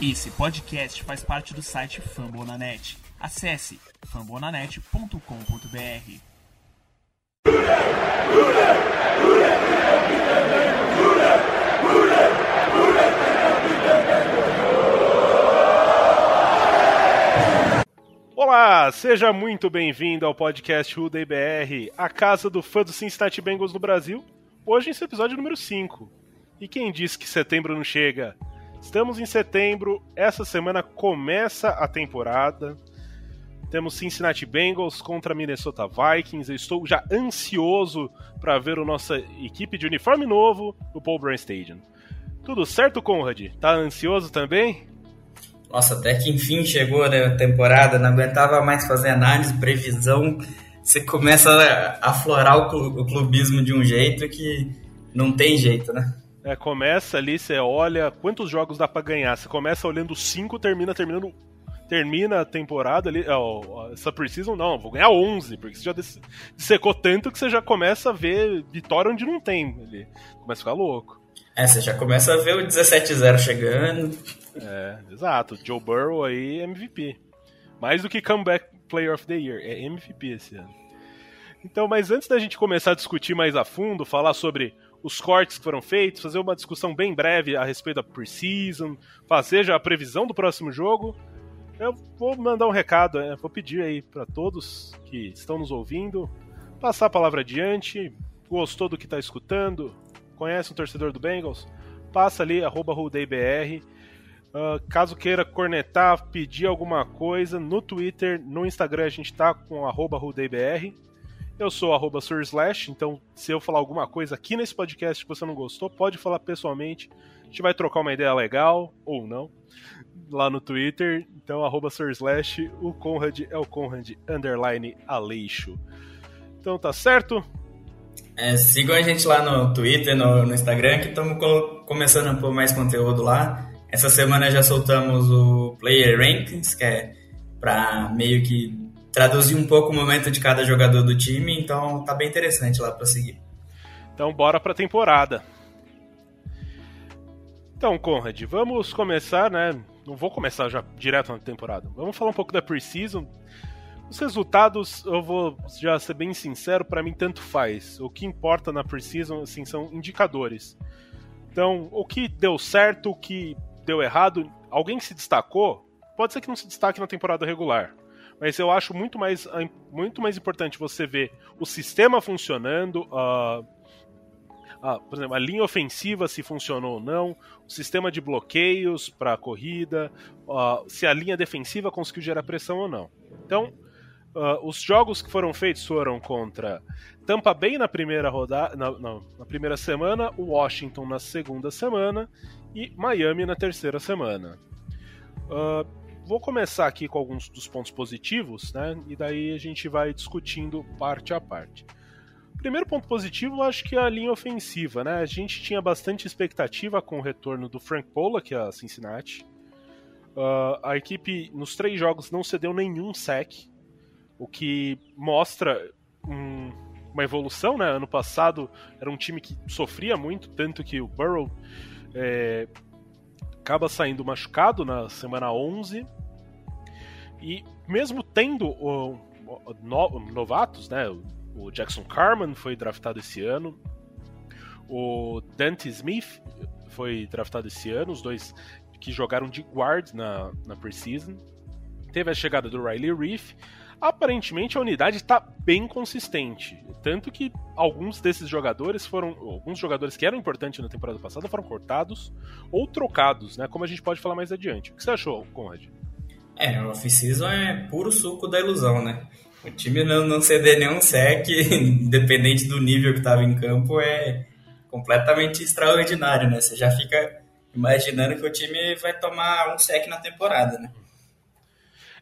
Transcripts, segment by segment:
Esse podcast faz parte do site Fambonanet. Acesse fambonanet.com.br. Olá, seja muito bem-vindo ao podcast Uday BR, a casa do fã do Cincinnati Bengals no Brasil. Hoje esse episódio número 5. E quem disse que setembro não chega? Estamos em setembro, essa semana começa a temporada. Temos Cincinnati Bengals contra Minnesota Vikings. Eu estou já ansioso para ver a nossa equipe de uniforme novo no Paul Brown Stadium. Tudo certo, Conrad? Tá ansioso também? Nossa, até que enfim chegou né, a temporada, não aguentava mais fazer análise, previsão. Você começa a aflorar o clubismo de um jeito que não tem jeito, né? É, começa ali, você olha quantos jogos dá para ganhar. Você começa olhando 5, termina terminando termina a temporada ali, ó, essa precisam não, vou ganhar 11, porque você já dissecou tanto que você já começa a ver vitória onde não tem ali. Começa a ficar louco. É, você já começa a ver o 17-0 chegando. É, exato. Joe Burrow aí MVP. Mais do que Comeback Player of the Year, é MVP esse ano. Então, mas antes da gente começar a discutir mais a fundo, falar sobre os cortes que foram feitos, fazer uma discussão bem breve a respeito da preseason, fazer já a previsão do próximo jogo. Eu vou mandar um recado, é, vou pedir aí para todos que estão nos ouvindo, passar a palavra adiante, gostou do que está escutando, conhece um torcedor do Bengals, passa ali, arroba RudeiBR. Uh, ah, caso queira cornetar, pedir alguma coisa, no Twitter, no Instagram a gente tá com arroba RudeiBR. Eu sou arroba Surslash, então se eu falar alguma coisa aqui nesse podcast que você não gostou, pode falar pessoalmente. A gente vai trocar uma ideia legal, ou não, lá no Twitter. Então, arroba Surslash, o Conrad é o Conrad underline Aleixo. Então tá certo? É, sigam a gente lá no Twitter, no, no Instagram, que estamos começando a pôr mais conteúdo lá. Essa semana já soltamos o Player Rankings, que é para meio que traduzir um pouco o momento de cada jogador do time, então tá bem interessante lá para seguir. Então bora pra temporada. Então, Conrad, vamos começar, né? Não vou começar já direto na temporada. Vamos falar um pouco da preseason. Os resultados, eu vou já ser bem sincero, para mim tanto faz. O que importa na preseason, assim, são indicadores. Então, o que deu certo, o que deu errado, alguém se destacou, pode ser que não se destaque na temporada regular mas eu acho muito mais, muito mais importante você ver o sistema funcionando, uh, uh, por exemplo, a linha ofensiva se funcionou ou não, o sistema de bloqueios para a corrida, uh, se a linha defensiva conseguiu gerar pressão ou não. Então, os jogos que foram feitos foram contra Tampa Bay na primeira rodada, na, na, na primeira semana, Washington na segunda semana e Miami na terceira semana. Uh, vou começar aqui com alguns dos pontos positivos, né? E daí a gente vai discutindo parte a parte. Primeiro ponto positivo, acho que é a linha ofensiva, né? A gente tinha bastante expectativa com o retorno do Frank Pollock a Cincinnati. Uh, a equipe nos três jogos não cedeu nenhum sec, o que mostra um, uma evolução, né? Ano passado era um time que sofria muito, tanto que o Burrow é, acaba saindo machucado na semana 11 e mesmo tendo o, o, no, novatos, né? O Jackson Carman foi draftado esse ano. O Dante Smith foi draftado esse ano, os dois que jogaram de guard na, na preseason. Teve a chegada do Riley Reef. Aparentemente a unidade está bem consistente. Tanto que alguns desses jogadores foram. Alguns jogadores que eram importantes na temporada passada foram cortados ou trocados, né? Como a gente pode falar mais adiante. O que você achou, Conrad? É, o off-season é puro suco da ilusão, né? O time não, não ceder nenhum sec, independente do nível que estava em campo, é completamente extraordinário, né? Você já fica imaginando que o time vai tomar um sec na temporada, né?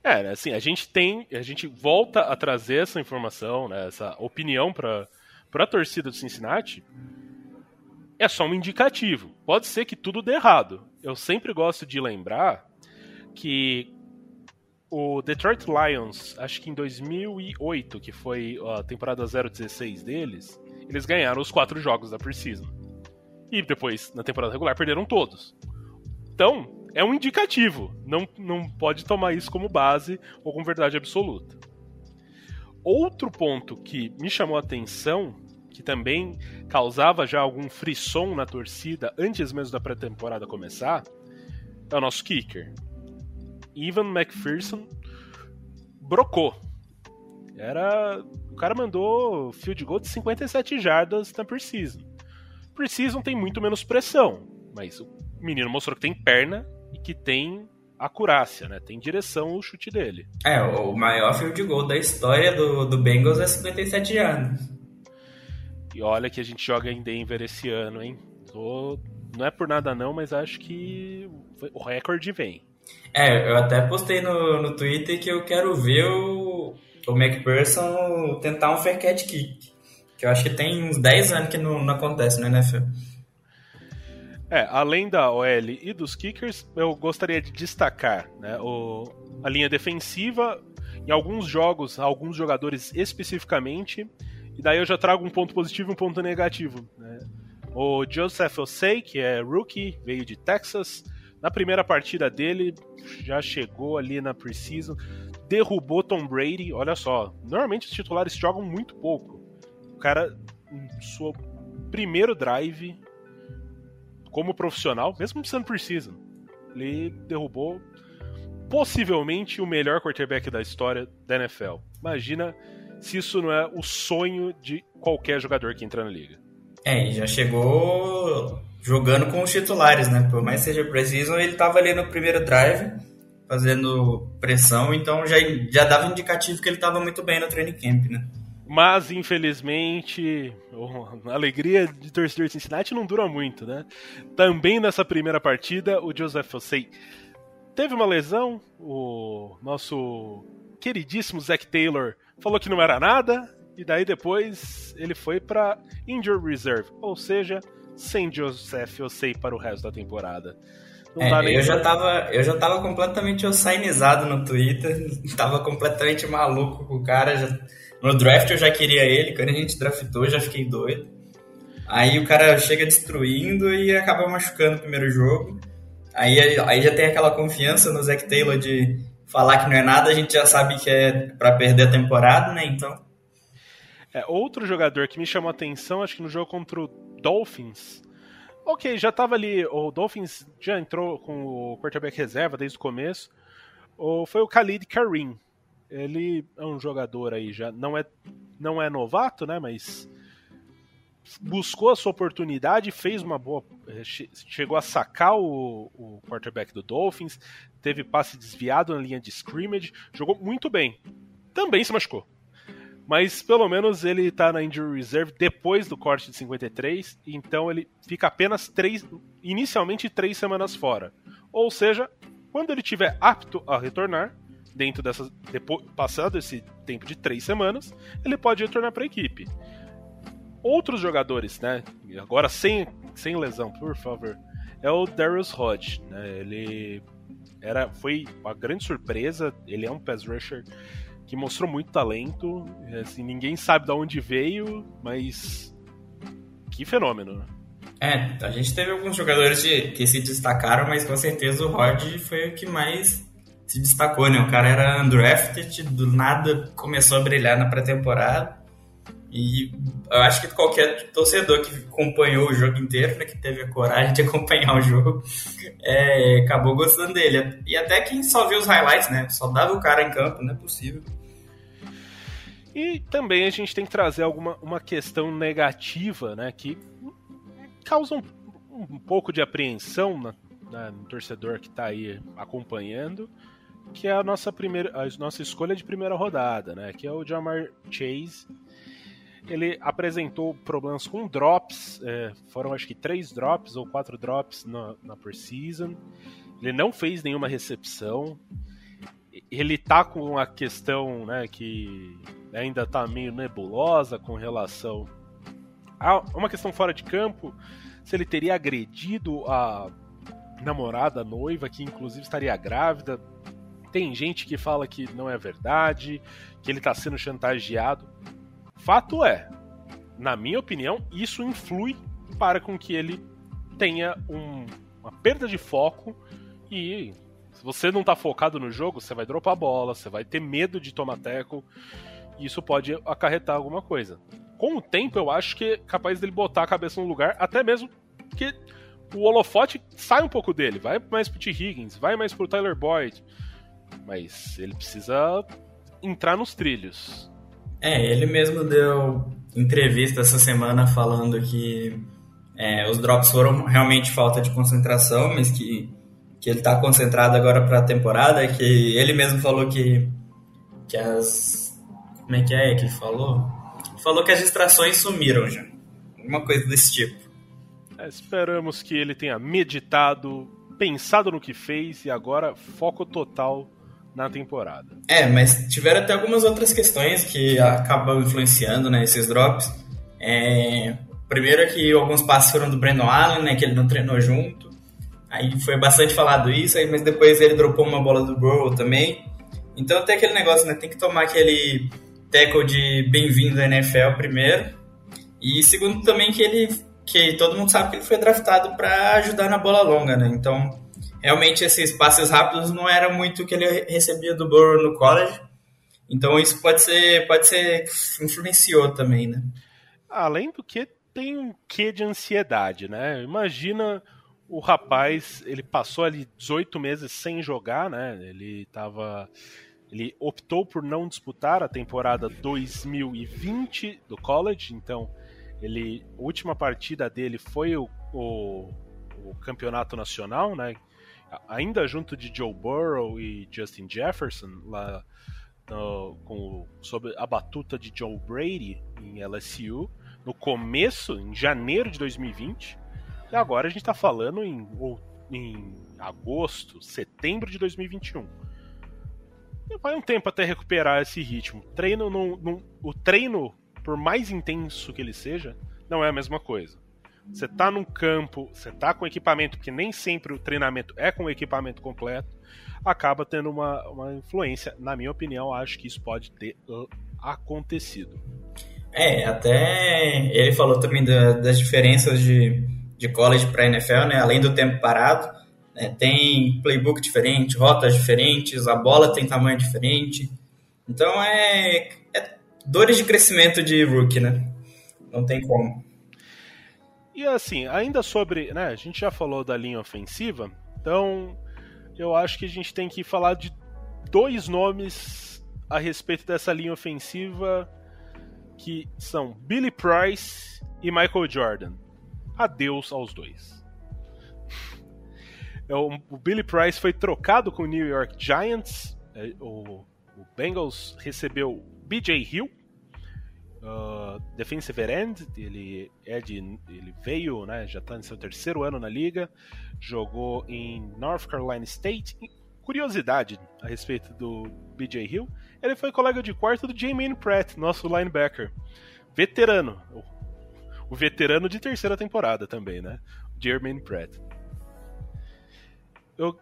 É, assim, a gente tem, a gente volta a trazer essa informação, né, essa opinião para a torcida do Cincinnati. É só um indicativo. Pode ser que tudo dê errado. Eu sempre gosto de lembrar que o Detroit Lions, acho que em 2008, que foi a temporada 016 deles, eles ganharam os quatro jogos da preseason. E depois, na temporada regular, perderam todos. Então, é um indicativo. Não, não pode tomar isso como base ou como verdade absoluta. Outro ponto que me chamou a atenção, que também causava já algum frisson na torcida antes mesmo da pré-temporada começar, é o nosso kicker. Ivan McPherson brocou. Era. O cara mandou field goal de 57 jardas na preseason. Preseason tem muito menos pressão, mas o menino mostrou que tem perna e que tem acurácia, né? Tem direção o chute dele. É, o maior field goal da história do, do Bengals é 57 anos. E olha que a gente joga em Denver esse ano, hein? Tô... Não é por nada não, mas acho que o recorde vem. É, eu até postei no, no Twitter que eu quero ver o, o McPherson tentar um fair catch kick. Que eu acho que tem uns 10 anos que não, não acontece no NFL. É, além da OL e dos kickers, eu gostaria de destacar né, o, a linha defensiva, em alguns jogos, alguns jogadores especificamente, e daí eu já trago um ponto positivo e um ponto negativo. Né? O Joseph Osei, que é rookie, veio de Texas, na primeira partida dele, já chegou ali na preseason, derrubou Tom Brady. Olha só, normalmente os titulares jogam muito pouco. O cara, no seu primeiro drive, como profissional, mesmo sendo preseason, ele derrubou possivelmente o melhor quarterback da história da NFL. Imagina se isso não é o sonho de qualquer jogador que entra na liga. É, já chegou jogando com os titulares, né? Por mais que seja preseason, ele estava ali no primeiro drive, fazendo pressão, então já, já dava indicativo que ele estava muito bem no training camp, né? Mas, infelizmente, a alegria de torcedor de Cincinnati não dura muito, né? Também nessa primeira partida, o Joseph Osei teve uma lesão. O nosso queridíssimo Zach Taylor falou que não era nada. E daí depois ele foi para Injury Reserve. Ou seja, sem Joseph Osei para o resto da temporada. É, eu, já tava, eu já tava completamente ossainizado no Twitter. Tava completamente maluco com o cara. Já no draft eu já queria ele, quando a gente draftou eu já fiquei doido. Aí o cara chega destruindo e acaba machucando o primeiro jogo. Aí, aí já tem aquela confiança no Zac Taylor de falar que não é nada, a gente já sabe que é para perder a temporada, né? Então. É, outro jogador que me chamou a atenção, acho que no jogo contra o Dolphins. Ok, já tava ali. O Dolphins já entrou com o quarterback reserva desde o começo. Ou foi o Khalid Karim ele é um jogador aí já não é não é novato, né, mas buscou a sua oportunidade, fez uma boa, eh, chegou a sacar o, o quarterback do Dolphins, teve passe desviado na linha de scrimmage, jogou muito bem. Também se machucou. Mas pelo menos ele está na injury reserve depois do corte de 53, então ele fica apenas três, inicialmente três semanas fora. Ou seja, quando ele estiver apto a retornar, dentro dessas. Depois, passado esse tempo de três semanas, ele pode retornar para a equipe. Outros jogadores, né? Agora sem, sem lesão, por favor. É o Darius Hodge, né? Ele era, foi uma grande surpresa. Ele é um pass rusher que mostrou muito talento. Assim, ninguém sabe de onde veio, mas que fenômeno? É, a gente teve alguns jogadores que se destacaram, mas com certeza o Rod foi o que mais se destacou, né? O cara era undrafted, do nada começou a brilhar na pré-temporada. E eu acho que qualquer torcedor que acompanhou o jogo inteiro, né, que teve a coragem de acompanhar o jogo, é, acabou gostando dele. E até quem só viu os highlights, né? Só dava o cara em campo, não é possível. E também a gente tem que trazer alguma uma questão negativa, né? Que causa um, um pouco de apreensão na, na, no torcedor que está aí acompanhando que é a nossa primeira, a nossa escolha de primeira rodada, né? Que é o Jamar Chase. Ele apresentou problemas com drops, é, foram acho que três drops ou quatro drops na, na preseason. Ele não fez nenhuma recepção. Ele tá com uma questão, né, que ainda tá meio nebulosa com relação a uma questão fora de campo, se ele teria agredido a namorada, a noiva, que inclusive estaria grávida tem gente que fala que não é verdade, que ele está sendo chantageado. Fato é, na minha opinião, isso influi para com que ele tenha um, uma perda de foco E se você não tá focado no jogo, você vai dropar a bola, você vai ter medo de tomar tackle, e isso pode acarretar alguma coisa. Com o tempo, eu acho que é capaz dele botar a cabeça no lugar, até mesmo que o holofote sai um pouco dele, vai mais pro T. Higgins, vai mais pro Tyler Boyd, mas ele precisa entrar nos trilhos. É, ele mesmo deu entrevista essa semana falando que é, os drops foram realmente falta de concentração, mas que, que ele está concentrado agora para a temporada, que ele mesmo falou que, que as... Como é que é que ele falou? Falou que as distrações sumiram já. Uma coisa desse tipo. É, esperamos que ele tenha meditado, pensado no que fez e agora foco total na temporada. É, mas tiveram até algumas outras questões que acabam influenciando né, esses drops. É, primeiro é que alguns passos foram do Brandon Allen, né, que ele não treinou junto. Aí foi bastante falado isso, aí, mas depois ele dropou uma bola do Burrow também. Então tem aquele negócio, né? Tem que tomar aquele tackle de bem-vindo à NFL primeiro. E segundo também que ele que todo mundo sabe que ele foi draftado para ajudar na bola longa, né? Então, realmente esses passes rápidos não era muito o que ele recebia do Burrow no college. Então isso pode ser, pode ser influenciou também, né? Além do que tem um quê de ansiedade, né? Imagina o rapaz, ele passou ali 18 meses sem jogar, né? Ele tava ele optou por não disputar a temporada 2020 do college, então ele a última partida dele foi o, o, o campeonato nacional, né? Ainda junto de Joe Burrow e Justin Jefferson, lá no, com, sob a batuta de Joe Brady em LSU, no começo, em janeiro de 2020, e agora a gente está falando em, em agosto, setembro de 2021. E vai um tempo até recuperar esse ritmo. Treino não, não, o treino, por mais intenso que ele seja, não é a mesma coisa. Você tá num campo, você tá com equipamento, porque nem sempre o treinamento é com equipamento completo, acaba tendo uma, uma influência. Na minha opinião, acho que isso pode ter uh, acontecido. É, até ele falou também da, das diferenças de, de college para NFL, né? Além do tempo parado, né? tem playbook diferente, rotas diferentes, a bola tem tamanho diferente. Então é, é dores de crescimento de rookie, né? Não tem como. E assim, ainda sobre. Né, a gente já falou da linha ofensiva, então eu acho que a gente tem que falar de dois nomes a respeito dessa linha ofensiva que são Billy Price e Michael Jordan. Adeus aos dois. É, o Billy Price foi trocado com o New York Giants. É, o, Bengals recebeu BJ Hill, uh, defensive end, ele é de, ele veio, né, já está em seu terceiro ano na liga, jogou em North Carolina State. Curiosidade a respeito do BJ Hill, ele foi colega de quarto do Jamie Pratt, nosso linebacker, veterano, o veterano de terceira temporada também, né, Jermaine Pratt. Eu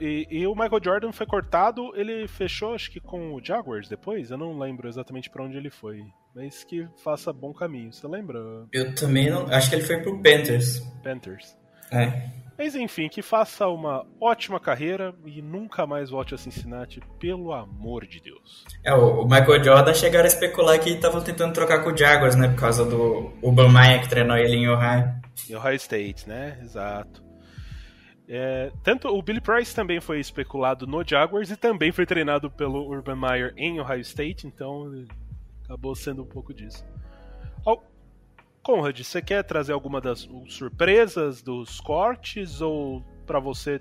e, e, o Michael Jordan foi cortado, ele fechou, acho que com o Jaguars depois, eu não lembro exatamente para onde ele foi mas que faça bom caminho. Você lembra? Eu também não. Acho que ele foi pro Panthers. Panthers. É. Mas enfim, que faça uma ótima carreira e nunca mais volte a Cincinnati, pelo amor de Deus. É, o Michael Jordan chegaram a especular que estavam tentando trocar com o Jaguars, né? Por causa do Urban Meyer que treinou ele em Ohio. Em Ohio State, né? Exato. É, tanto o Billy Price também foi especulado no Jaguars e também foi treinado pelo Urban Meyer em Ohio State, então acabou sendo um pouco disso. Oh, Conrad, você quer trazer alguma das surpresas dos cortes ou para você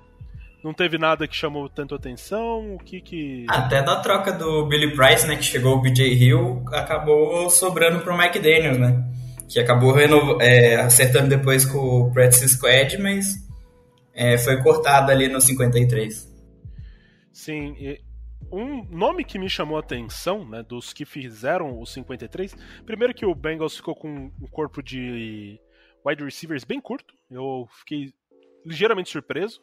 não teve nada que chamou tanto atenção? O que que até da troca do Billy Price, né, que chegou o BJ Hill, acabou sobrando pro Mike Daniels, né? Que acabou é, acertando depois com o Practice Squad, mas é, foi cortado ali no 53. Sim, e um nome que me chamou a atenção, né, dos que fizeram o 53, primeiro que o Bengals ficou com um corpo de wide receivers bem curto, eu fiquei ligeiramente surpreso.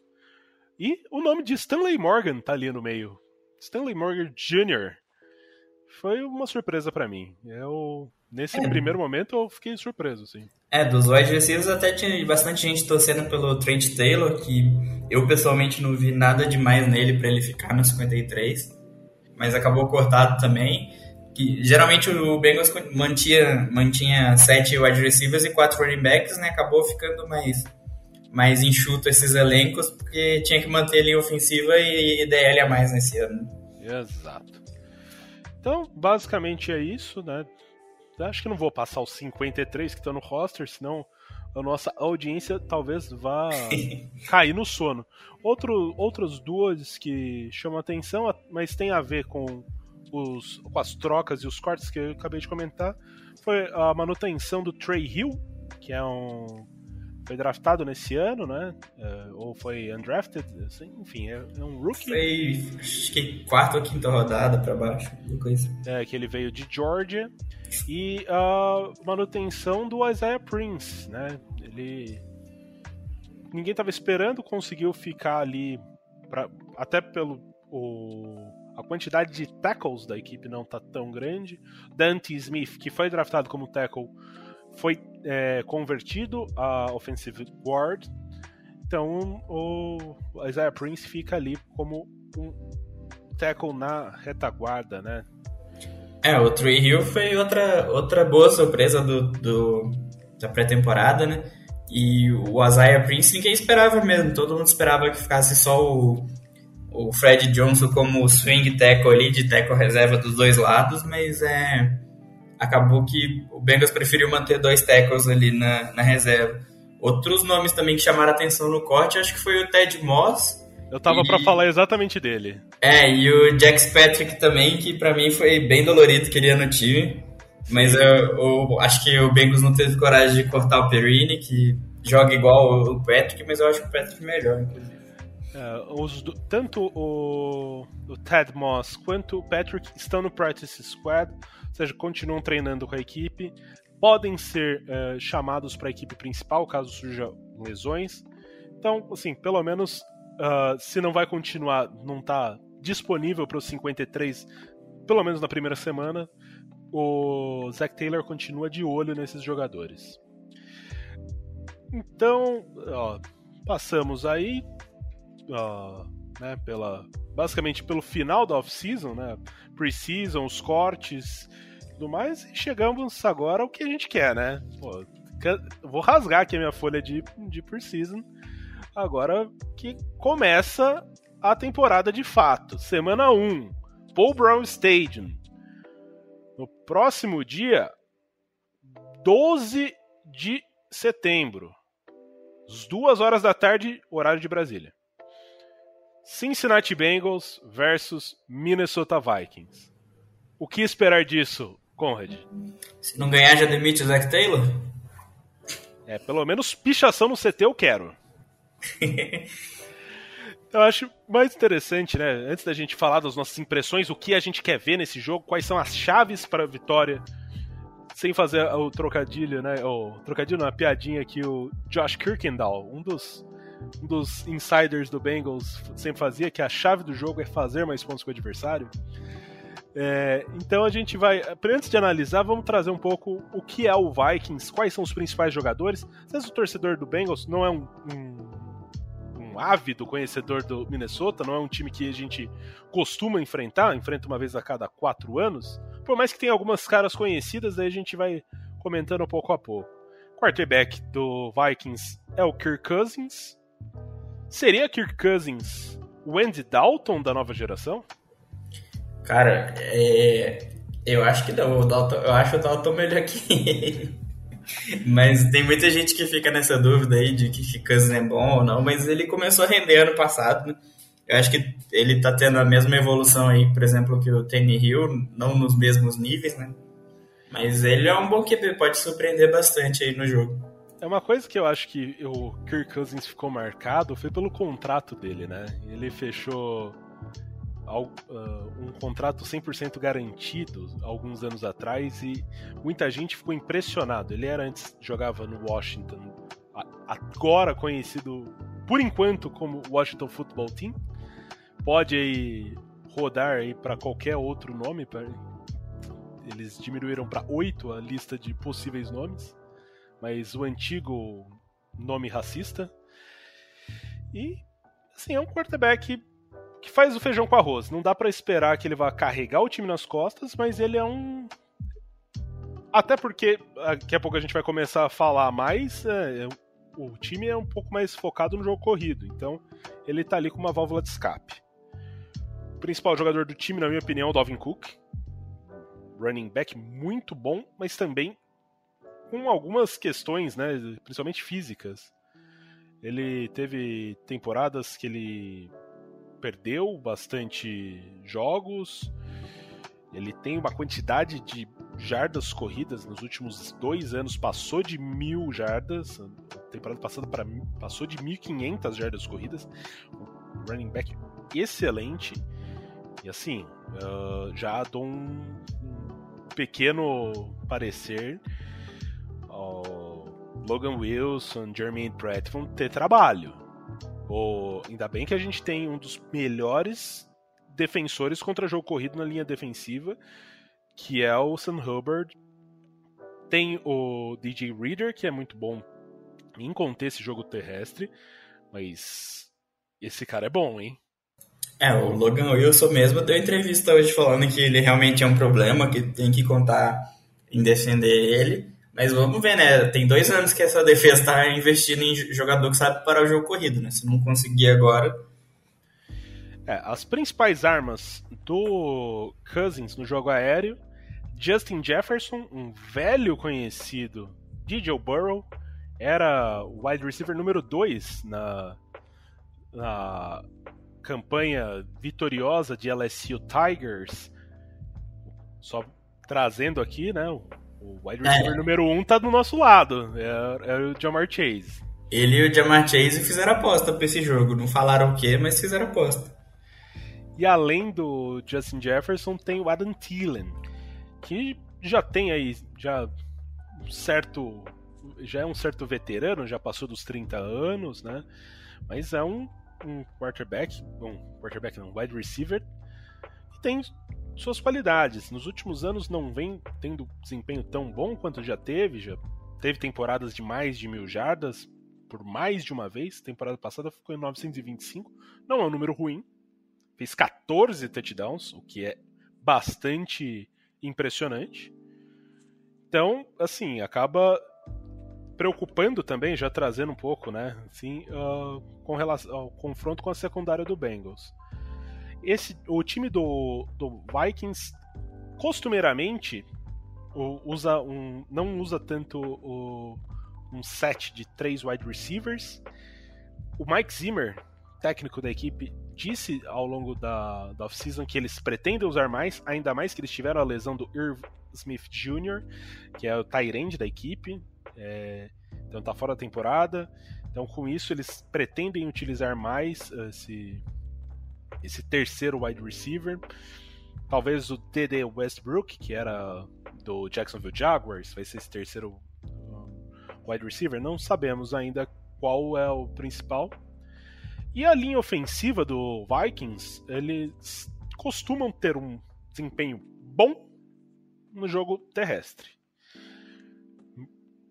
E o nome de Stanley Morgan tá ali no meio. Stanley Morgan Jr. Foi uma surpresa para mim. Eu Nesse é. primeiro momento eu fiquei surpreso, sim. É, dos wide receivers até tinha bastante gente torcendo pelo Trent Taylor, que Eu pessoalmente não vi nada demais nele para ele ficar no 53, mas acabou cortado também. Que, geralmente o Bengals mantinha, mantinha sete wide receivers e quatro running backs, né? Acabou ficando mais, mais enxuto esses elencos, porque tinha que manter a linha ofensiva e, e DL a mais nesse ano. Exato. Então, basicamente é isso, né? Acho que não vou passar os 53 que estão no roster, senão a nossa audiência talvez vá cair no sono. Outro, outras duas que chamam atenção, mas tem a ver com, os, com as trocas e os cortes que eu acabei de comentar, foi a manutenção do Trey Hill, que é um foi draftado nesse ano, né? Uh, ou foi undrafted, assim, enfim, é, é, um rookie. Foi, acho que quarta ou quinta rodada para baixo, coisa. É, que ele veio de Georgia. E a manutenção do Isaiah Prince, né? Ele. Ninguém estava esperando, conseguiu ficar ali, pra... até pelo. O... A quantidade de tackles da equipe não tá tão grande. Dante Smith, que foi draftado como tackle, foi é, convertido a offensive guard. Então o Isaiah Prince fica ali como um tackle na retaguarda, né? É, o Tree Hill foi outra, outra boa surpresa do, do da pré-temporada, né? E o Isaiah Prince ninguém esperava mesmo, todo mundo esperava que ficasse só o, o Fred Johnson como swing tackle ali, de tackle reserva dos dois lados, mas é acabou que o Bengals preferiu manter dois tackles ali na, na reserva. Outros nomes também que chamaram atenção no corte, acho que foi o Ted Moss. Eu tava e... para falar exatamente dele. É, e o Jax Patrick também, que para mim foi bem dolorido, queria no time. Mas eu, eu, acho que o Bengals não teve coragem de cortar o Perini, que joga igual o Patrick, mas eu acho que o Patrick melhor, inclusive. É, os, tanto o, o Ted Moss quanto o Patrick estão no Practice Squad seja, continuam treinando com a equipe, podem ser uh, chamados para a equipe principal caso surjam lesões. Então, assim, pelo menos uh, se não vai continuar, não está disponível para os 53, pelo menos na primeira semana, o Zach Taylor continua de olho nesses jogadores. Então, ó, passamos aí, né, pela, basicamente pelo final da off-season, né, pre-season, os cortes tudo mais, e chegamos agora ao que a gente quer, né? Pô, vou rasgar aqui a minha folha de, de pre-season, agora que começa a temporada de fato. Semana 1, Paul Brown Stadium. No próximo dia, 12 de setembro, às 2 horas da tarde, horário de Brasília. Cincinnati Bengals versus Minnesota Vikings. O que esperar disso, Conrad? Se não ganhar, já demite o Zach Taylor? É, pelo menos pichação no CT eu quero. eu acho mais interessante, né? Antes da gente falar das nossas impressões, o que a gente quer ver nesse jogo, quais são as chaves para a vitória, sem fazer o trocadilho, né? O trocadilho, não, a piadinha que o Josh Kirkendall, um dos um dos insiders do Bengals sempre fazia, que a chave do jogo é fazer mais pontos com o adversário. É, então a gente vai, antes de analisar, vamos trazer um pouco o que é o Vikings, quais são os principais jogadores. Vezes o torcedor do Bengals não é um, um, um ávido conhecedor do Minnesota, não é um time que a gente costuma enfrentar, enfrenta uma vez a cada quatro anos. Por mais que tenha algumas caras conhecidas, aí a gente vai comentando pouco a pouco. Quarterback do Vikings é o Kirk Cousins, Seria Kirk Cousins o Andy Dalton da nova geração? Cara, é... eu acho que não. O Dalton, eu acho o Dalton melhor que ele. Mas tem muita gente que fica nessa dúvida aí de que Cousins é bom ou não, mas ele começou a render ano passado, né? Eu acho que ele tá tendo a mesma evolução aí, por exemplo, que o Tanny Hill, não nos mesmos níveis, né? Mas ele é um bom QB, pode surpreender bastante aí no jogo. É uma coisa que eu acho que o Kirk Cousins ficou marcado foi pelo contrato dele, né? Ele fechou um contrato 100% garantido alguns anos atrás e muita gente ficou impressionado. Ele era antes jogava no Washington, agora conhecido por enquanto como Washington Football Team. Pode aí rodar aí para qualquer outro nome, eles diminuíram para oito a lista de possíveis nomes mas o antigo nome racista. E assim, é um quarterback que faz o feijão com arroz. Não dá para esperar que ele vá carregar o time nas costas, mas ele é um. Até porque daqui a pouco a gente vai começar a falar mais. É, o time é um pouco mais focado no jogo corrido, então ele tá ali com uma válvula de escape. O principal jogador do time, na minha opinião, é o Dalvin Cook. Running back muito bom, mas também com algumas questões, né, principalmente físicas. Ele teve temporadas que ele perdeu bastante jogos. Ele tem uma quantidade de jardas corridas nos últimos dois anos, passou de mil jardas. temporada passada para passou de 1.500 jardas corridas. Um running back excelente. E assim, uh, já dou um, um pequeno parecer. Uh, Logan Wilson, Jermaine Pratt vão ter trabalho. O, ainda bem que a gente tem um dos melhores defensores contra jogo corrido na linha defensiva, que é o Sam Hubbard. Tem o DJ Reader, que é muito bom em conter esse jogo terrestre, mas esse cara é bom, hein? É, o Logan Wilson mesmo deu entrevista hoje falando que ele realmente é um problema, que tem que contar em defender ele. Mas vamos ver, né? Tem dois anos que essa defesa está investindo em jogador que sabe parar o jogo corrido, né? Se não conseguir agora. É, as principais armas do Cousins no jogo aéreo: Justin Jefferson, um velho conhecido de Joe Burrow, era o wide receiver número 2 na, na campanha vitoriosa de LSU Tigers. Só trazendo aqui, né? O wide receiver é. número um tá do nosso lado. É, é o Jamar Chase. Ele e o Jamar Chase fizeram aposta pra esse jogo. Não falaram o quê, mas fizeram aposta. E além do Justin Jefferson, tem o Adam Thielen, que já tem aí já um certo já é um certo veterano, já passou dos 30 anos, né? Mas é um, um quarterback, um quarterback não, wide receiver, que tem suas qualidades. Nos últimos anos não vem tendo desempenho tão bom quanto já teve, já teve temporadas de mais de mil jardas por mais de uma vez. Temporada passada ficou em 925, não é um número ruim. Fez 14 touchdowns, o que é bastante impressionante. Então, assim, acaba preocupando também, já trazendo um pouco, né, assim, uh, com relação ao confronto com a secundária do Bengals esse, o time do, do Vikings costumeiramente usa um, não usa tanto o, um set de três wide receivers. O Mike Zimmer, técnico da equipe, disse ao longo da, da off-season que eles pretendem usar mais, ainda mais que eles tiveram a lesão do Irv Smith Jr., que é o Tyrande da equipe, é, então tá fora da temporada. Então com isso eles pretendem utilizar mais esse, esse terceiro wide receiver. Talvez o TD Westbrook, que era do Jacksonville Jaguars, vai ser esse terceiro uh, wide receiver. Não sabemos ainda qual é o principal. E a linha ofensiva do Vikings, eles costumam ter um desempenho bom no jogo terrestre.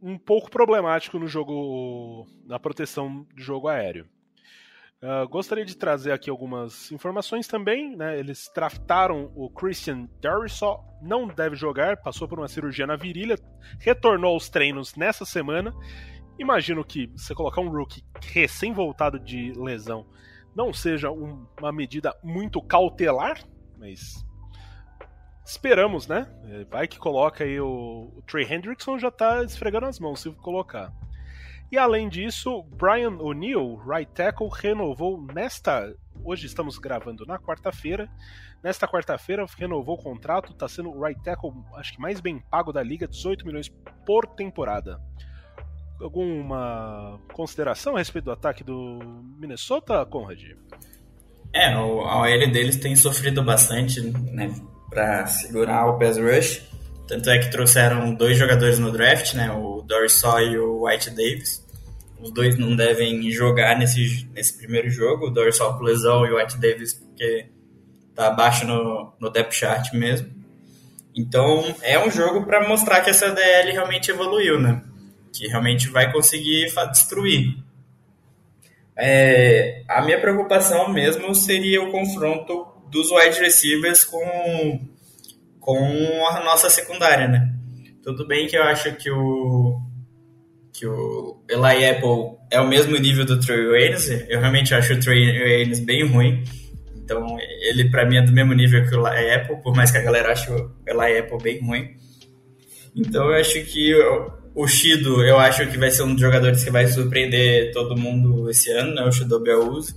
Um pouco problemático no jogo na proteção do jogo aéreo. Uh, gostaria de trazer aqui algumas informações também. Né? Eles draftaram o Christian Darrisaw, não deve jogar, passou por uma cirurgia na virilha, retornou aos treinos nessa semana. Imagino que você colocar um rookie recém-voltado de lesão não seja um, uma medida muito cautelar, mas esperamos, né? Vai que coloca aí o, o Trey Hendrickson já tá esfregando as mãos se colocar. E além disso, Brian O'Neill, right tackle, renovou nesta. Hoje estamos gravando na quarta-feira. Nesta quarta-feira renovou o contrato, está sendo o right tackle, acho que mais bem pago da liga, 18 milhões por temporada. Alguma consideração a respeito do ataque do Minnesota, Conrad? É, a OL deles tem sofrido bastante, né, para segurar o pass rush. Tanto é que trouxeram dois jogadores no draft, né? O Dorsey e o White Davis. Os dois não devem jogar nesse, nesse primeiro jogo. O Dorsey por lesão e o White Davis porque tá abaixo no, no depth chart mesmo. Então é um jogo para mostrar que essa DL realmente evoluiu, né? Que realmente vai conseguir destruir. é, a minha preocupação mesmo seria o confronto dos wide receivers com, com a nossa secundária, né? Tudo bem que eu acho que o que o Eli Apple é o mesmo nível do Trey Waynes, eu realmente acho o Trey Waynes bem ruim, então ele para mim é do mesmo nível que o Eli Apple, por mais que a galera ache o Eli Apple bem ruim. Então eu acho que o Shido, eu acho que vai ser um dos jogadores que vai surpreender todo mundo esse ano, né? O Shido Beauz.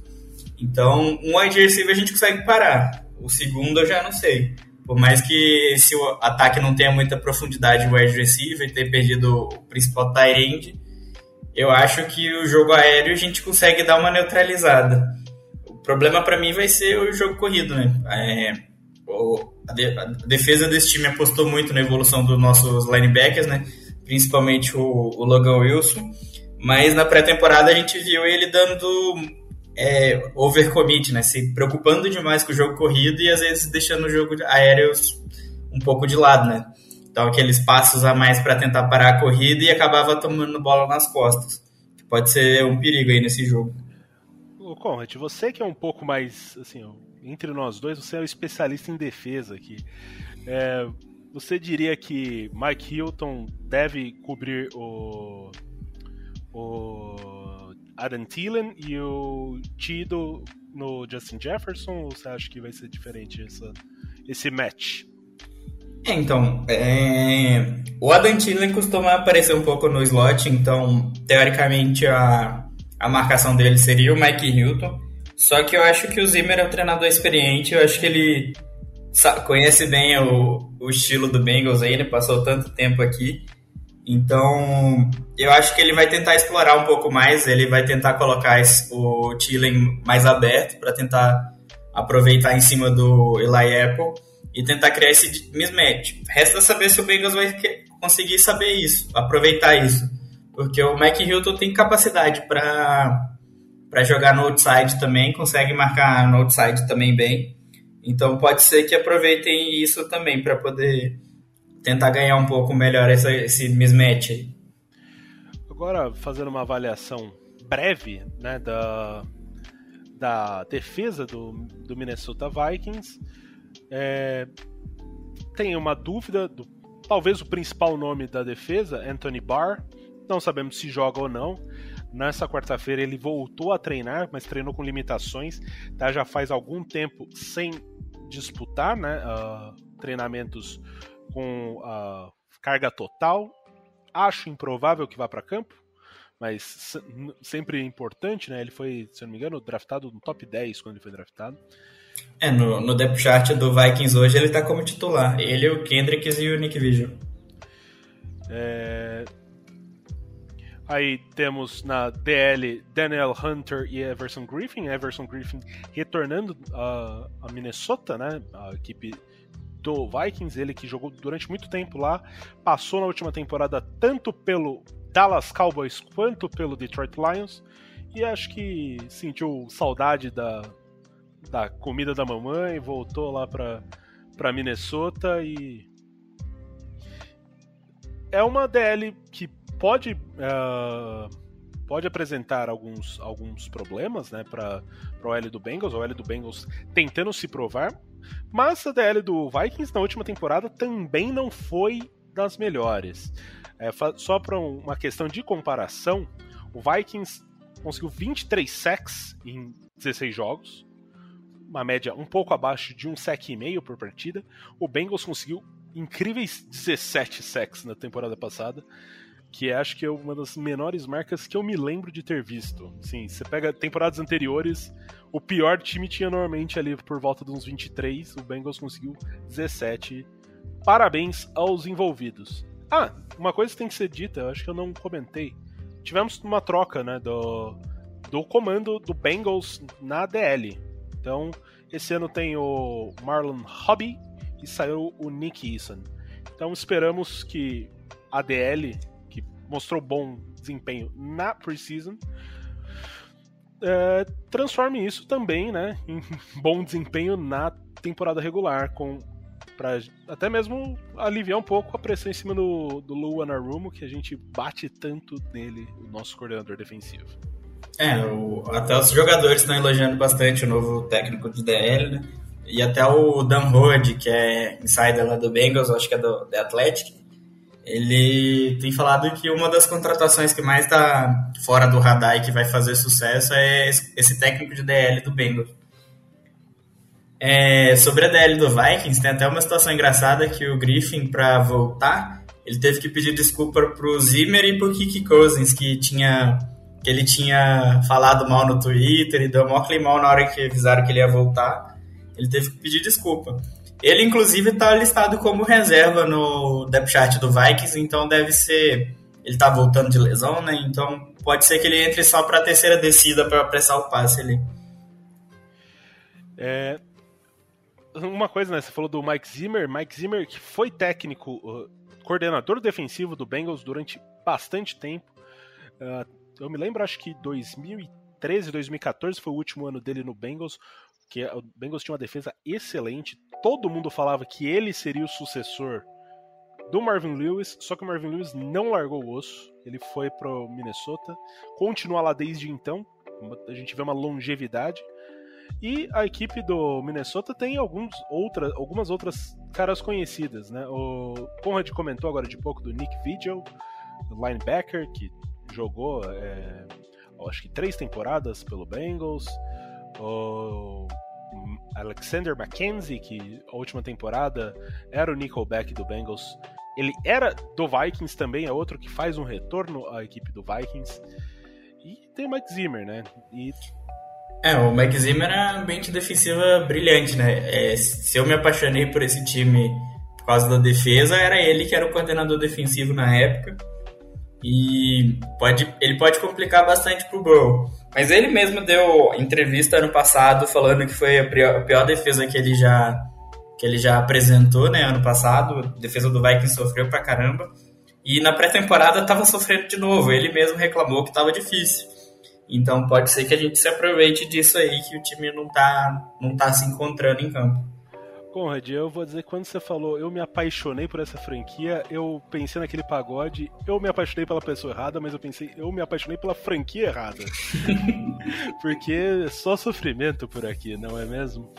Então, um wide receiver a gente consegue parar. O segundo eu já não sei. Por mais que se o ataque não tenha muita profundidade no wide receiver e ter perdido o principal tight end, eu acho que o jogo aéreo a gente consegue dar uma neutralizada. O problema para mim vai ser o jogo corrido, né? É, o, a defesa desse time apostou muito na evolução dos nossos linebackers, né? principalmente o, o Logan Wilson, mas na pré-temporada a gente viu ele dando é, overcommit, né? Se preocupando demais com o jogo corrido e às vezes deixando o jogo aéreo um pouco de lado, né? Então aqueles passos a mais para tentar parar a corrida e acabava tomando bola nas costas. Que pode ser um perigo aí nesse jogo. Conrad, você que é um pouco mais assim, entre nós dois, você é o um especialista em defesa aqui. É, você diria que Mike Hilton deve cobrir o, o Adam Thielen e o Tido no Justin Jefferson? Ou você acha que vai ser diferente essa, esse match? É, então, é... o Adam Thielen costuma aparecer um pouco no slot, então, teoricamente, a, a marcação dele seria o Mike Hilton. Só que eu acho que o Zimmer é um treinador experiente, eu acho que ele conhece bem o, o estilo do Bengals aí, ele passou tanto tempo aqui. Então, eu acho que ele vai tentar explorar um pouco mais, ele vai tentar colocar o Thielen mais aberto para tentar aproveitar em cima do Eli Apple e tentar criar esse mismatch. Resta saber se o Bengals vai conseguir saber isso, aproveitar isso. Porque o Mac Hilton tem capacidade para jogar no outside também, consegue marcar no outside também bem. Então pode ser que aproveitem isso também para poder tentar ganhar um pouco melhor essa, esse mismatch. Agora, fazendo uma avaliação breve né, da, da defesa do, do Minnesota Vikings, é, tem uma dúvida, do, talvez o principal nome da defesa, Anthony Barr, não sabemos se joga ou não. Nessa quarta-feira ele voltou a treinar, mas treinou com limitações, tá? já faz algum tempo sem disputar né, uh, treinamentos com uh, carga total. Acho improvável que vá para campo, mas sempre importante, né? Ele foi, se eu não me engano, draftado no top 10 quando ele foi draftado. É, no, no depth chart do Vikings hoje ele tá como titular. Ele, o Kendricks e o Nick Vigil. É... Aí temos na DL Daniel Hunter e Everson Griffin. Everson Griffin retornando a, a Minnesota, né? A equipe do Vikings, ele que jogou durante muito tempo lá, passou na última temporada tanto pelo Dallas Cowboys quanto pelo Detroit Lions e acho que sentiu saudade da, da comida da mamãe, voltou lá para para Minnesota e é uma DL que pode uh, pode apresentar alguns, alguns problemas né, para o L do Bengals, o L do Bengals tentando se provar, mas a DL do Vikings na última temporada também não foi das melhores. É, só para uma questão de comparação, o Vikings conseguiu 23 sacks em 16 jogos, uma média um pouco abaixo de um sack e meio por partida. O Bengals conseguiu incríveis 17 sacks na temporada passada que é, acho que é uma das menores marcas que eu me lembro de ter visto. Sim, você pega temporadas anteriores, o pior time tinha normalmente ali por volta de uns 23, o Bengals conseguiu 17. Parabéns aos envolvidos. Ah, uma coisa que tem que ser dita, eu acho que eu não comentei. Tivemos uma troca, né, do, do comando do Bengals na DL. Então, esse ano tem o Marlon Hobby e saiu o Nick Eason. Então, esperamos que a DL mostrou bom desempenho na preseason, é, transforme isso também né, em bom desempenho na temporada regular, com para até mesmo aliviar um pouco a pressão em cima do, do Lou Anarumo, que a gente bate tanto nele, o nosso coordenador defensivo. É, o, até os jogadores estão elogiando bastante o novo técnico de DL, né? E até o Dan Hood, que é insider lá do Bengals, acho que é do The Athletic, ele tem falado que uma das contratações que mais está fora do radar e que vai fazer sucesso é esse técnico de DL do Bengals. É, sobre a DL do Vikings, tem até uma situação engraçada que o Griffin, para voltar, ele teve que pedir desculpa pro Zimmer e pro Kiki Cousins, que tinha que ele tinha falado mal no Twitter e deu mó mal na hora que avisaram que ele ia voltar. Ele teve que pedir desculpa. Ele, inclusive, está listado como reserva no depth chart do Vikings, então deve ser. Ele está voltando de lesão, né? Então pode ser que ele entre só para a terceira descida para apressar o passe ali. É, uma coisa, né? Você falou do Mike Zimmer. Mike Zimmer, que foi técnico, uh, coordenador defensivo do Bengals durante bastante tempo. Uh, eu me lembro, acho que 2013, 2014 foi o último ano dele no Bengals, que o Bengals tinha uma defesa excelente. Todo mundo falava que ele seria o sucessor do Marvin Lewis, só que o Marvin Lewis não largou o osso. Ele foi pro Minnesota, continua lá desde então. A gente vê uma longevidade. E a equipe do Minnesota tem alguns outra, algumas outras caras conhecidas, né? O Conrad comentou agora de pouco do Nick Vigil, linebacker, que jogou é, acho que três temporadas pelo Bengals. O Alexander McKenzie, que a última temporada era o nickelback do Bengals. Ele era do Vikings também, é outro que faz um retorno à equipe do Vikings. E tem o Mike Zimmer, né? E é, o Mike Zimmer é uma mente defensiva brilhante, né? É, se eu me apaixonei por esse time por causa da defesa, era ele que era o coordenador defensivo na época. E pode, ele pode complicar bastante pro Burrow. Mas ele mesmo deu entrevista ano passado falando que foi a pior, defesa que ele já que ele já apresentou, né, ano passado. A defesa do Vikings sofreu pra caramba. E na pré-temporada tava sofrendo de novo. Ele mesmo reclamou que tava difícil. Então pode ser que a gente se aproveite disso aí, que o time não tá, não tá se encontrando em campo. Conrad, eu vou dizer que quando você falou eu me apaixonei por essa franquia, eu pensei naquele pagode, eu me apaixonei pela pessoa errada, mas eu pensei, eu me apaixonei pela franquia errada. Porque é só sofrimento por aqui, não é mesmo?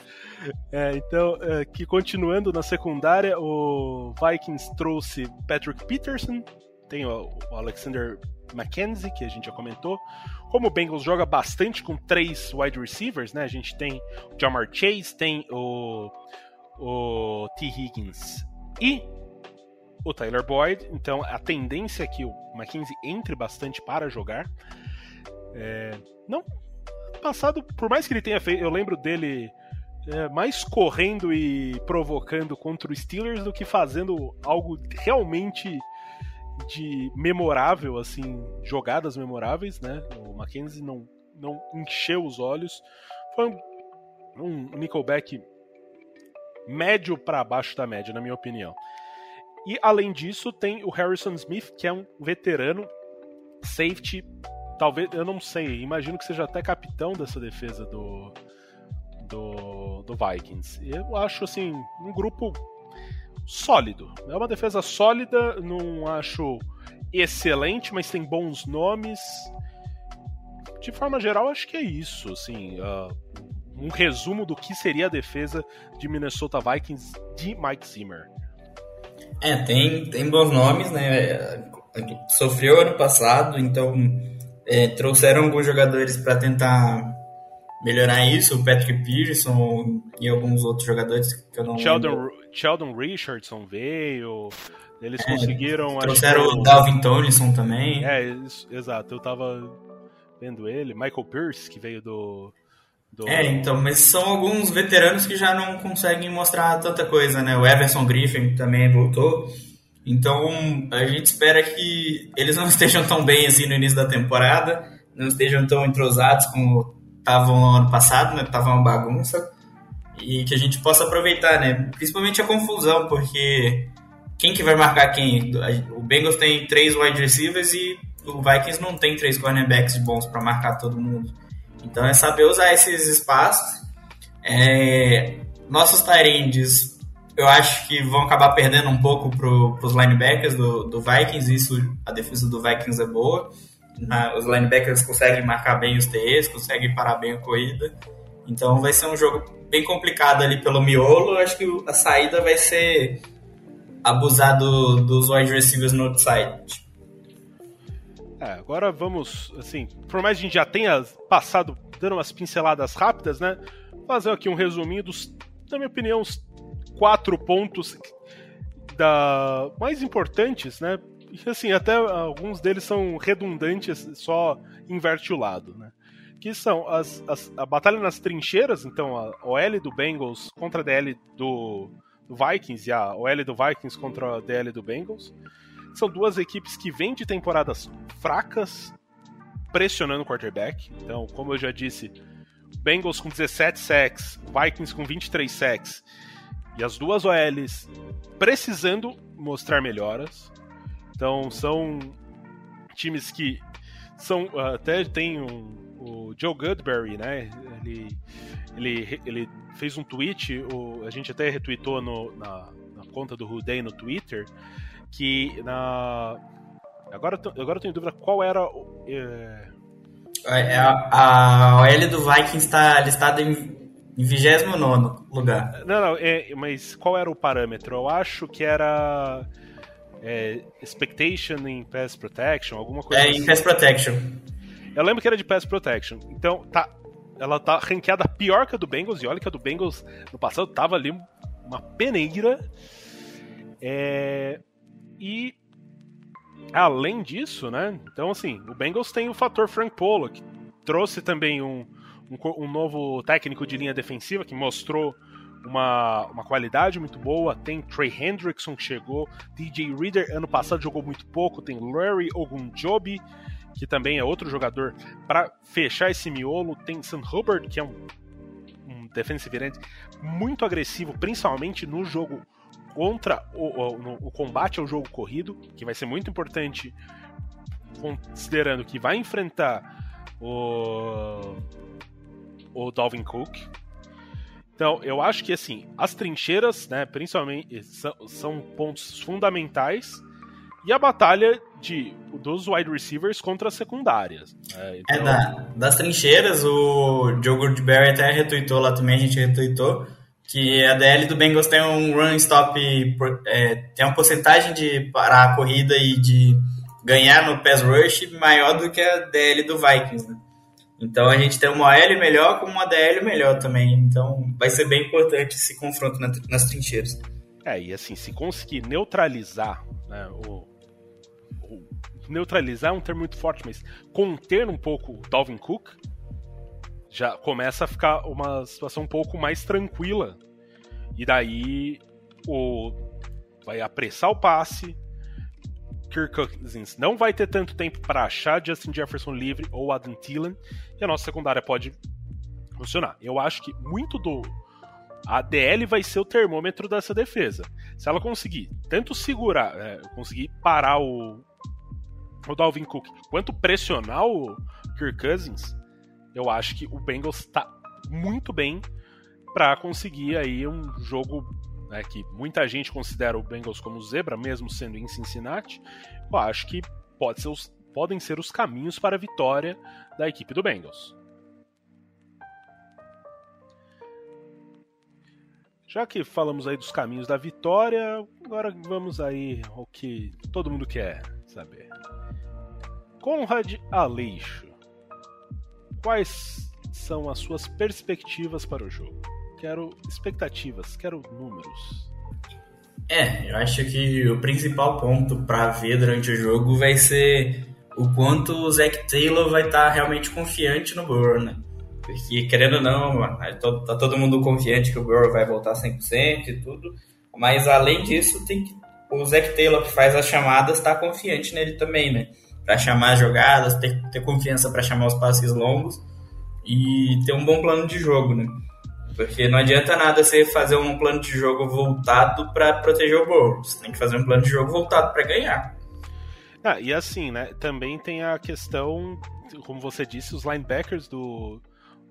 É, então, é, que continuando na secundária, o Vikings trouxe Patrick Peterson, tem o, o Alexander McKenzie, que a gente já comentou. Como o Bengals joga bastante com três wide receivers, né? A gente tem o Jamar Chase, tem o o T. Higgins e o Tyler Boyd. Então a tendência é que o McKenzie entre bastante para jogar. É, não passado, por mais que ele tenha feito, eu lembro dele é, mais correndo e provocando contra o Steelers do que fazendo algo realmente de memorável, assim, jogadas memoráveis, né? O Mackenzie não, não encheu os olhos. Foi um, um Nickelback médio para baixo da média, na minha opinião. E além disso, tem o Harrison Smith, que é um veterano safety, talvez, eu não sei, imagino que seja até capitão dessa defesa do do, do Vikings. Eu acho assim, um grupo sólido. É uma defesa sólida, não acho excelente, mas tem bons nomes. De forma geral, acho que é isso. Assim, uh, um resumo do que seria a defesa de Minnesota Vikings de Mike Zimmer. É, tem, tem bons nomes, né? Sofreu ano passado, então é, trouxeram alguns jogadores para tentar melhorar isso, o Patrick Peterson e alguns outros jogadores que eu não Sheldon. Sheldon Richardson veio, eles é, conseguiram... Trouxeram o Dalvin Tomlinson também. É, isso, exato, eu tava vendo ele, Michael Pierce, que veio do do... É, então, mas são alguns veteranos que já não conseguem mostrar tanta coisa, né? O Everson Griffin também voltou. Então, a gente espera que eles não estejam tão bem assim no início da temporada, não estejam tão entrosados como estavam no ano passado, né? Tava uma bagunça. E que a gente possa aproveitar, né? Principalmente a confusão, porque quem que vai marcar quem? O Bengals tem três wide receivers e o Vikings não tem três cornerbacks bons para marcar todo mundo. Então é saber usar esses espaços. É, nossos Tyrands, eu acho que vão acabar perdendo um pouco para os linebackers do, do Vikings. Isso, a defesa do Vikings é boa. na, os linebackers conseguem marcar bem os TEs, conseguem parar bem a corrida. Então vai ser um jogo bem complicado ali pelo miolo. Acho que a saída vai ser abusar do, dos wide receivers no outside. É, agora vamos, assim, por mais que a gente já tenha passado dando umas pinceladas rápidas, né? Fazer aqui um resuminho dos, na minha opinião, os quatro pontos da mais importantes, né? E assim, até alguns deles são redundantes, só inverte o lado, né? Que são as, as, a batalha nas trincheiras, então a OL do Bengals contra a DL do, do Vikings e a OL do Vikings contra a DL do Bengals. São duas equipes que vêm de temporadas fracas, pressionando o quarterback. Então, como eu já disse, Bengals com 17 sacks, Vikings com 23 sacks. E as duas OLs precisando mostrar melhoras. Então, são times que são até tem um, o Joe Goodberry, né? Ele, ele, ele fez um tweet, o, a gente até retweetou no, na, na conta do Ruday no Twitter, que na. Agora, agora eu tenho dúvida qual era. É... É, a, a OL do Vikings está listada em, em 29 lugar. Não, não, é, mas qual era o parâmetro? Eu acho que era. É, expectation em Pass Protection, alguma coisa É, assim. em Pass Protection. Eu lembro que era de Pass Protection. Então, tá. Ela tá ranqueada pior que a do Bengals, e olha que a do Bengals no passado tava ali uma peneira. É, e além disso, né? Então, assim, o Bengals tem o fator Frank Polo, que trouxe também um, um, um, novo técnico de linha defensiva que mostrou uma, uma qualidade muito boa. Tem Trey Hendrickson que chegou, DJ Reader ano passado jogou muito pouco. Tem Larry Ogunjobi, que também é outro jogador para fechar esse miolo. Tem Sam Hubbard, que é um defensive end muito agressivo, principalmente no jogo contra o, o, o, combate ao jogo corrido, que vai ser muito importante, considerando que vai enfrentar o, o Dalvin Cook. Então, eu acho que assim, as trincheiras, né, principalmente, são, são pontos fundamentais. E a batalha de, dos wide receivers contra as secundárias. Né? Então... É, da, das trincheiras, o Joe Goodberry até retweetou lá também, a gente retweetou que a DL do Bengals tem um run stop, é, tem uma porcentagem de parar a corrida e de ganhar no pass rush maior do que a DL do Vikings, né? Então a gente tem uma OL melhor com uma DL melhor também. Então vai ser bem importante esse confronto nas trincheiras. É, e assim, se conseguir neutralizar né, o, neutralizar é um termo muito forte, mas conter um pouco o Dalvin Cook, já começa a ficar uma situação um pouco mais tranquila. E daí o vai apressar o passe. Kirk Cousins não vai ter tanto tempo para achar Justin Jefferson livre ou Adam Thielen e a nossa secundária pode funcionar. Eu acho que muito do a DL vai ser o termômetro dessa defesa. Se ela conseguir tanto segurar, é, conseguir parar o, o Dalvin Cook, quanto pressionar o Kirk Cousins, eu acho que o Bengals está muito bem para conseguir aí um jogo né, que muita gente considera o Bengals como zebra, mesmo sendo em Cincinnati. Eu acho que pode ser os, podem ser os caminhos para a vitória da equipe do Bengals. Já que falamos aí dos caminhos da vitória, agora vamos aí ao que todo mundo quer saber. Conrad Aleixo quais são as suas perspectivas para o jogo? Quero expectativas, quero números. É, eu acho que o principal ponto para ver durante o jogo vai ser o quanto o Zac Taylor vai estar tá realmente confiante no Burrow, né? Porque, querendo ou não, tá todo mundo confiante que o Burrow vai voltar 100% e tudo. Mas, além disso, tem que, o Zac Taylor, que faz as chamadas, tá confiante nele também, né? Para chamar as jogadas, ter, ter confiança para chamar os passes longos e ter um bom plano de jogo, né? Porque não adianta nada você fazer um plano de jogo voltado para proteger o gol. Você tem que fazer um plano de jogo voltado para ganhar. Ah, e assim, né? Também tem a questão, como você disse, os linebackers do,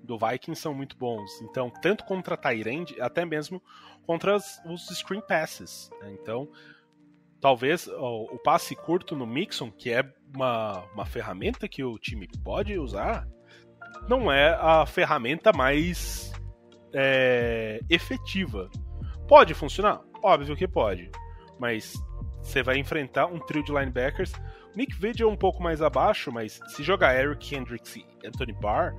do Vikings são muito bons. Então, tanto contra Tyrande, até mesmo contra as, os screen passes. Né? Então, talvez o, o, passe curto no Mixon, que é uma, uma ferramenta que o time pode usar, não é a ferramenta mais é, efetiva. Pode funcionar? Óbvio que pode. Mas você vai enfrentar um trio de linebackers. Nick Vigil é um pouco mais abaixo, mas se jogar Eric Hendricks e Anthony Barr,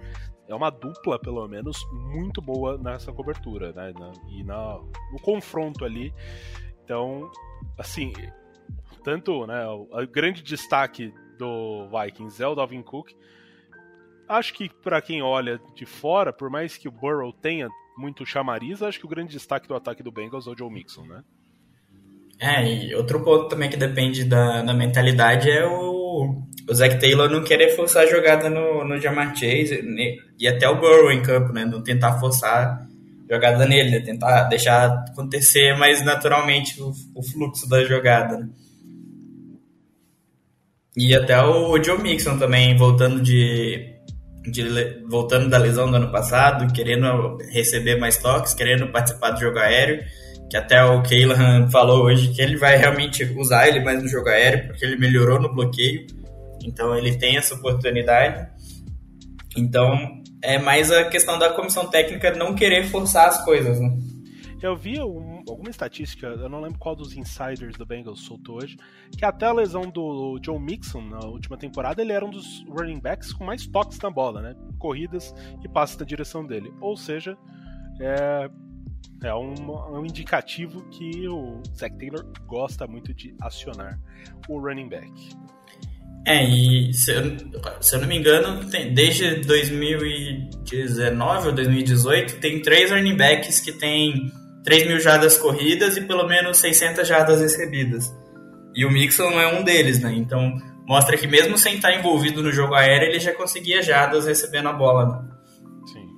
é uma dupla, pelo menos, muito boa nessa cobertura, né? E na, no confronto ali. Então, assim, tanto né, o, grande destaque do Vikings é o Dalvin Cook. Acho que para quem olha de fora, por mais que o Burrow tenha muito chamariz, acho que o grande destaque do ataque do Bengals é o Joe Mixon, né? É, e outro ponto também que depende da, da mentalidade é o, o Zach Taylor não querer forçar a jogada no, no Jamar Chase e até o Burrow em campo, né? Não tentar forçar jogada nele, né? tentar deixar acontecer mais naturalmente o, o fluxo da jogada. Né? E até o Joe Mixon também voltando de de, voltando da lesão do ano passado, querendo receber mais toques, querendo participar do jogo aéreo, que até o Keylan falou hoje que ele vai realmente usar ele mais no jogo aéreo, porque ele melhorou no bloqueio, então ele tem essa oportunidade. Então é mais a questão da comissão técnica não querer forçar as coisas, né? Eu vi um, alguma estatística, eu não lembro qual dos insiders do Bengals soltou hoje, que até a lesão do Joe Mixon na última temporada, ele era um dos running backs com mais toques na bola, né? Corridas e passes na direção dele. Ou seja, é, é um, um indicativo que o Zach Taylor gosta muito de acionar o running back. É, e se eu, se eu não me engano, tem, desde 2019 ou 2018, tem três running backs que tem 3 mil jardas corridas e pelo menos 600 jardas recebidas. E o Mixon não é um deles, né? Então mostra que mesmo sem estar envolvido no jogo aéreo, ele já conseguia jardas recebendo a bola. Né? Sim.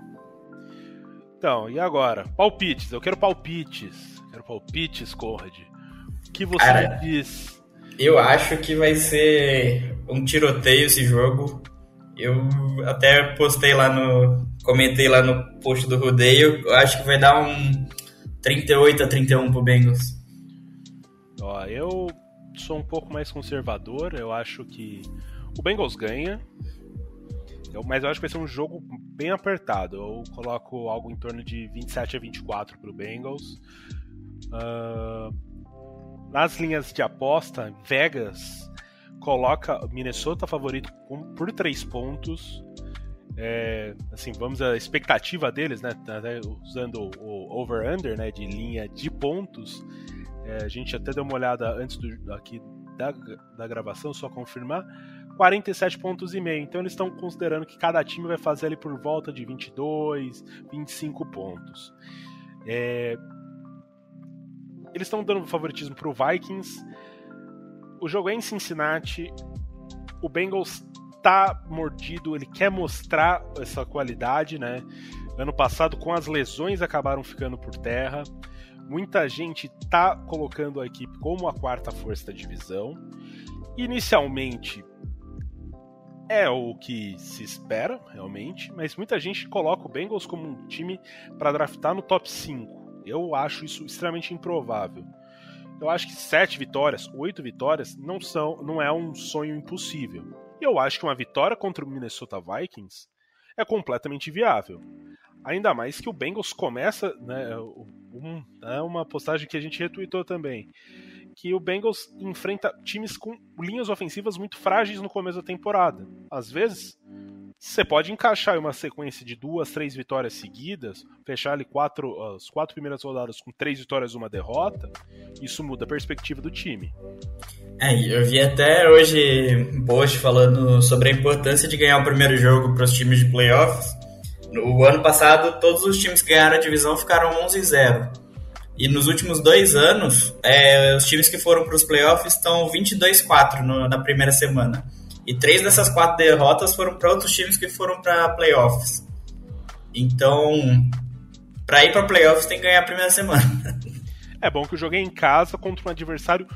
Então, e agora? Palpites. Eu quero palpites. Quero palpites, Conrad. O que você Cara, diz? Eu acho que vai ser um tiroteio esse jogo. Eu até postei lá no. Comentei lá no post do rodeio. Eu acho que vai dar um 38 a 31 pro Bengals. Ó, eu sou um pouco mais conservador, eu acho que o Bengals ganha. Eu, mas eu acho que vai ser um jogo bem apertado. Eu coloco algo em torno de 27 a 24 pro Bengals. Uh, nas linhas de aposta, Vegas coloca Minnesota favorito por 3 pontos. É, assim, vamos a expectativa deles, né? Até usando o over/under, né? De linha de pontos. É, a gente até deu uma olhada antes do, aqui da, da gravação, só confirmar. 47 pontos e meio. Então eles estão considerando que cada time vai fazer ali por volta de 22, 25 pontos. É, eles estão dando favoritismo para o Vikings. O jogo é em Cincinnati. O Bengals tá mordido, ele quer mostrar essa qualidade, né? Ano passado, com as lesões, acabaram ficando por terra. Muita gente tá colocando a equipe como a quarta força da divisão. Inicialmente, é o que se espera, realmente, mas muita gente coloca o Bengals como um time para draftar no top 5. Eu acho isso extremamente improvável. Eu acho que sete vitórias, oito vitórias não são, não é um sonho impossível. E eu acho que uma vitória contra o Minnesota Vikings é completamente viável. Ainda mais que o Bengals começa, né, um, é uma postagem que a gente retweetou também, que o Bengals enfrenta times com linhas ofensivas muito frágeis no começo da temporada. Às vezes, você pode encaixar uma sequência de duas, três vitórias seguidas, fechar ali quatro, as quatro primeiras rodadas com três vitórias e uma derrota, isso muda a perspectiva do time. É, eu vi até hoje um post falando sobre a importância de ganhar o primeiro jogo para os times de playoffs. No ano passado, todos os times que ganharam a divisão ficaram 11-0. E nos últimos dois anos, é, os times que foram para os playoffs estão 22-4 na primeira semana. E três dessas quatro derrotas foram para outros times que foram para playoffs. Então, para ir para playoffs tem que ganhar a primeira semana. É bom que eu joguei em casa contra um adversário.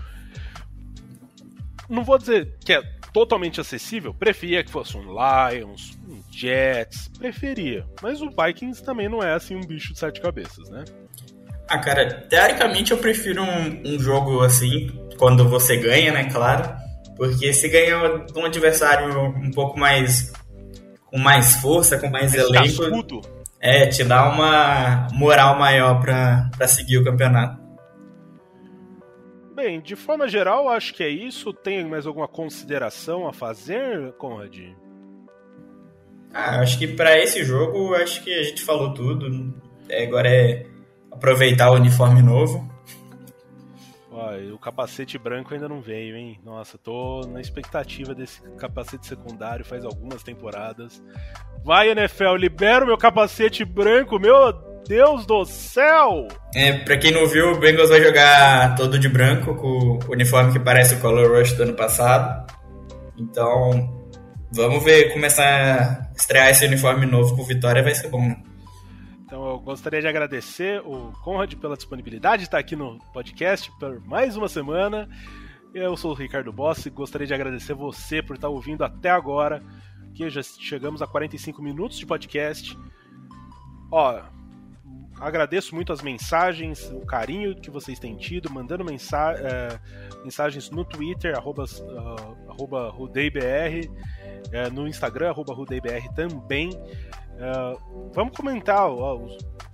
Não vou dizer que é totalmente acessível, preferia que fosse um Lions, um Jets, preferia. Mas o Vikings também não é assim um bicho de sete cabeças, né? Ah, cara, teoricamente eu prefiro um, um jogo assim, quando você ganha, né, claro. Porque se ganha de um adversário um pouco mais com mais força, com mais Esse elenco, cascudo. é, te dá uma moral maior para seguir o campeonato. Bem, de forma geral, acho que é isso. Tem mais alguma consideração a fazer, Conrad? Ah, acho que para esse jogo, acho que a gente falou tudo. É, agora é aproveitar o uniforme novo. O capacete branco ainda não veio, hein? Nossa, tô na expectativa desse capacete secundário faz algumas temporadas. Vai, NFL, libera o meu capacete branco, meu Deus do céu! É, pra quem não viu, o Bengals vai jogar todo de branco, com o uniforme que parece o Color Rush do ano passado. Então, vamos ver, começar a estrear esse uniforme novo com Vitória, vai ser bom, né? Gostaria de agradecer o Conrad pela disponibilidade de estar aqui no podcast por mais uma semana. Eu sou o Ricardo Bossi e gostaria de agradecer você por estar ouvindo até agora, que já chegamos a 45 minutos de podcast. Ó, agradeço muito as mensagens, o carinho que vocês têm tido, mandando mensa é, mensagens no Twitter, arroba, uh, arroba RudeiBR, é, no Instagram, arroba RudeiBR também. Uh, vamos comentar,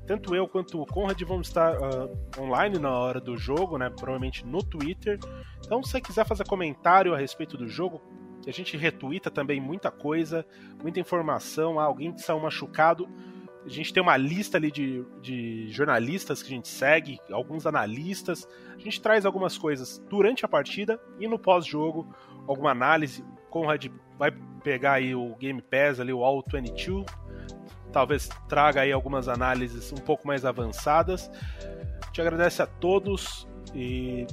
tanto eu quanto o Conrad vamos estar uh, online na hora do jogo, né? Provavelmente no Twitter. Então, se você quiser fazer comentário a respeito do jogo, a gente retuita também muita coisa, muita informação. Ah, alguém que saiu machucado. A gente tem uma lista ali de, de jornalistas que a gente segue, alguns analistas. A gente traz algumas coisas durante a partida e no pós-jogo, alguma análise. Conrad vai pegar aí o Game Pass ali, o All 22, talvez traga aí algumas análises um pouco mais avançadas. Te agradece a todos e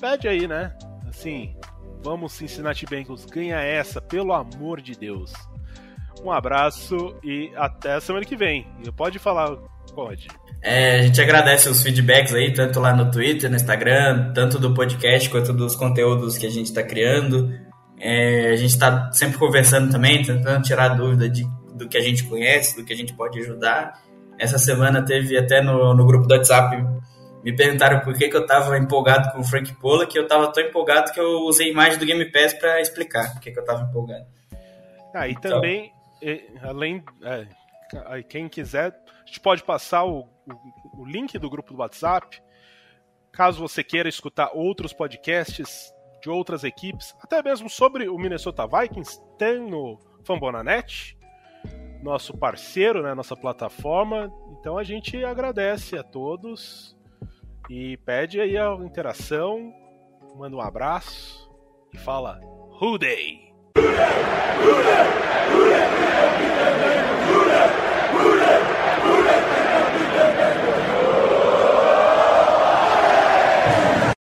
pede aí, né? Assim, vamos Cincinnati Bengals, ganha essa, pelo amor de Deus. Um abraço e até semana que vem. Pode falar, pode. É, a gente agradece os feedbacks aí, tanto lá no Twitter, no Instagram, tanto do podcast quanto dos conteúdos que a gente está criando. É, a gente está sempre conversando também, tentando tirar dúvida de do que a gente conhece, do que a gente pode ajudar. Essa semana teve até no, no grupo do WhatsApp, me perguntaram por que, que eu estava empolgado com o Frank Pola, que eu estava tão empolgado que eu usei imagem do Game Pass para explicar por que, que eu estava empolgado. Ah, e então, também, além, é, quem quiser, a gente pode passar o, o, o link do grupo do WhatsApp, caso você queira escutar outros podcasts de outras equipes, até mesmo sobre o Minnesota Vikings, tem no Fambonanet nosso parceiro, né, nossa plataforma. Então a gente agradece a todos e pede aí a interação, manda um abraço e fala Who Day! Who Day!